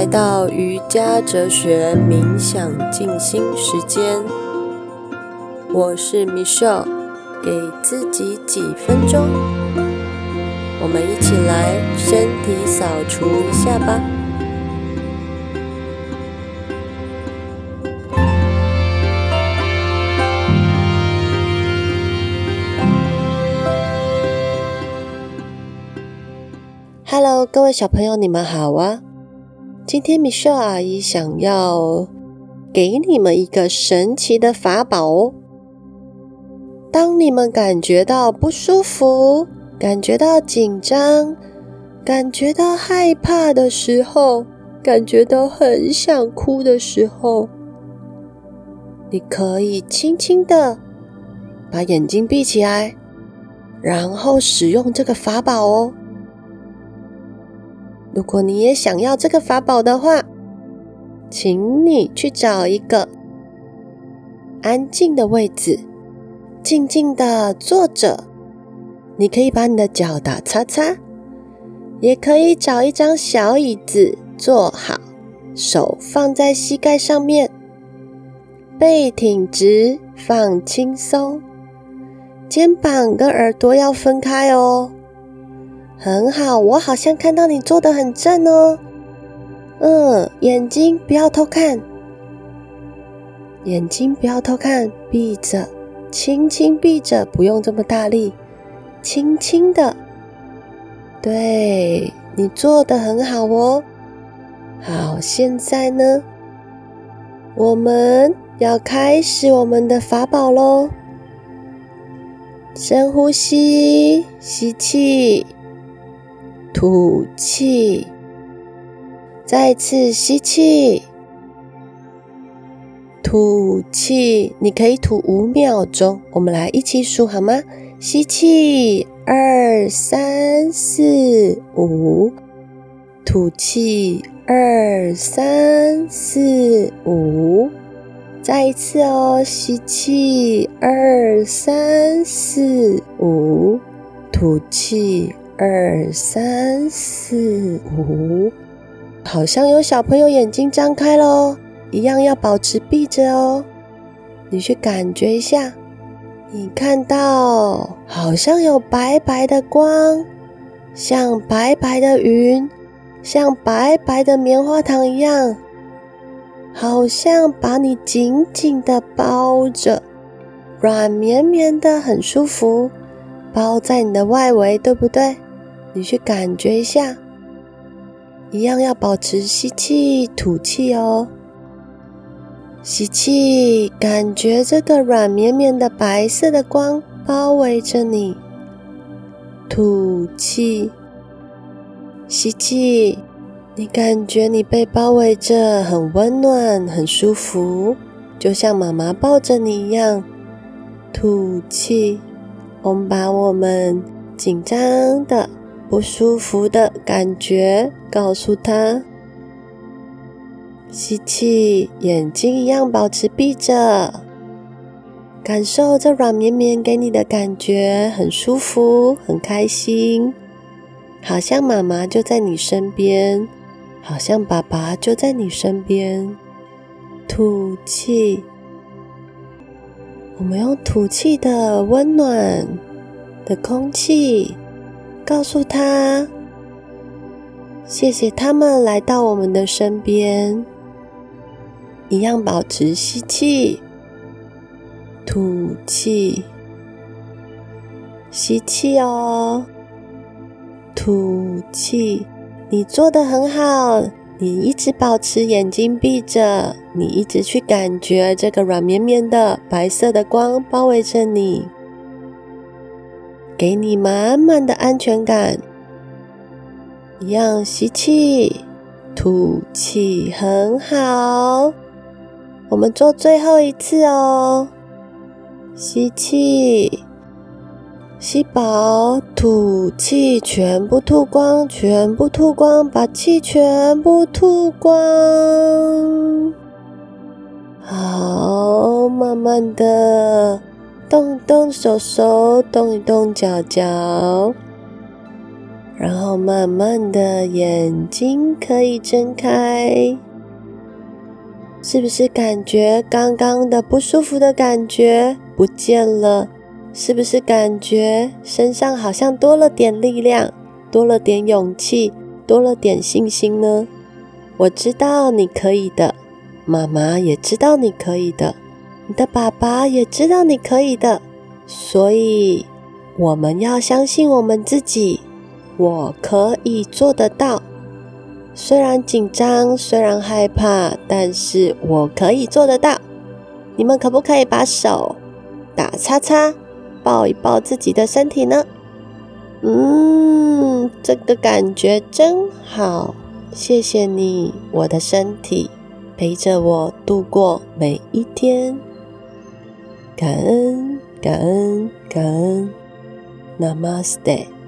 来到瑜伽哲学冥想静心时间，我是 Michelle，给自己几分钟，我们一起来身体扫除一下吧。Hello，各位小朋友，你们好啊！今天米雪阿姨想要给你们一个神奇的法宝哦。当你们感觉到不舒服、感觉到紧张、感觉到害怕的时候，感觉到很想哭的时候，你可以轻轻的把眼睛闭起来，然后使用这个法宝哦。如果你也想要这个法宝的话，请你去找一个安静的位置，静静的坐着。你可以把你的脚打叉叉，也可以找一张小椅子坐好，手放在膝盖上面，背挺直，放轻松，肩膀跟耳朵要分开哦。很好，我好像看到你坐得很正哦。嗯，眼睛不要偷看，眼睛不要偷看，闭着，轻轻闭着，不用这么大力，轻轻的。对，你做的很好哦。好，现在呢，我们要开始我们的法宝喽。深呼吸，吸气。吐气，再次吸气，吐气。你可以吐五秒钟，我们来一起数好吗？吸气，二三四五，吐气，二三四五，再一次哦，吸气，二三四五，吐气。二三四五，好像有小朋友眼睛张开喽，一样要保持闭着哦。你去感觉一下，你看到好像有白白的光，像白白的云，像白白的棉花糖一样，好像把你紧紧的包着，软绵绵的，很舒服，包在你的外围，对不对？你去感觉一下，一样要保持吸气、吐气哦。吸气，感觉这个软绵绵的白色的光包围着你。吐气，吸气，你感觉你被包围着，很温暖、很舒服，就像妈妈抱着你一样。吐气，我们把我们紧张的。不舒服的感觉，告诉他。吸气，眼睛一样保持闭着，感受这软绵绵给你的感觉，很舒服，很开心，好像妈妈就在你身边，好像爸爸就在你身边。吐气，我们用吐气的温暖的空气。告诉他，谢谢他们来到我们的身边，一样保持吸气、吐气、吸气哦，吐气。你做的很好，你一直保持眼睛闭着，你一直去感觉这个软绵绵的白色的光包围着你。给你满满的安全感，一样吸气、吐气，很好。我们做最后一次哦，吸气，吸饱，吐气，全部吐光，全部吐光，把气全部吐光。好，慢慢的。动动手手，动一动脚脚，然后慢慢的眼睛可以睁开，是不是感觉刚刚的不舒服的感觉不见了？是不是感觉身上好像多了点力量，多了点勇气，多了点信心呢？我知道你可以的，妈妈也知道你可以的，你的爸爸也知道你可以的，所以我们要相信我们自己。我可以做得到，虽然紧张，虽然害怕，但是我可以做得到。你们可不可以把手打叉叉，抱一抱自己的身体呢？嗯，这个感觉真好，谢谢你，我的身体陪着我度过每一天。感恩，感恩，感恩，Namaste。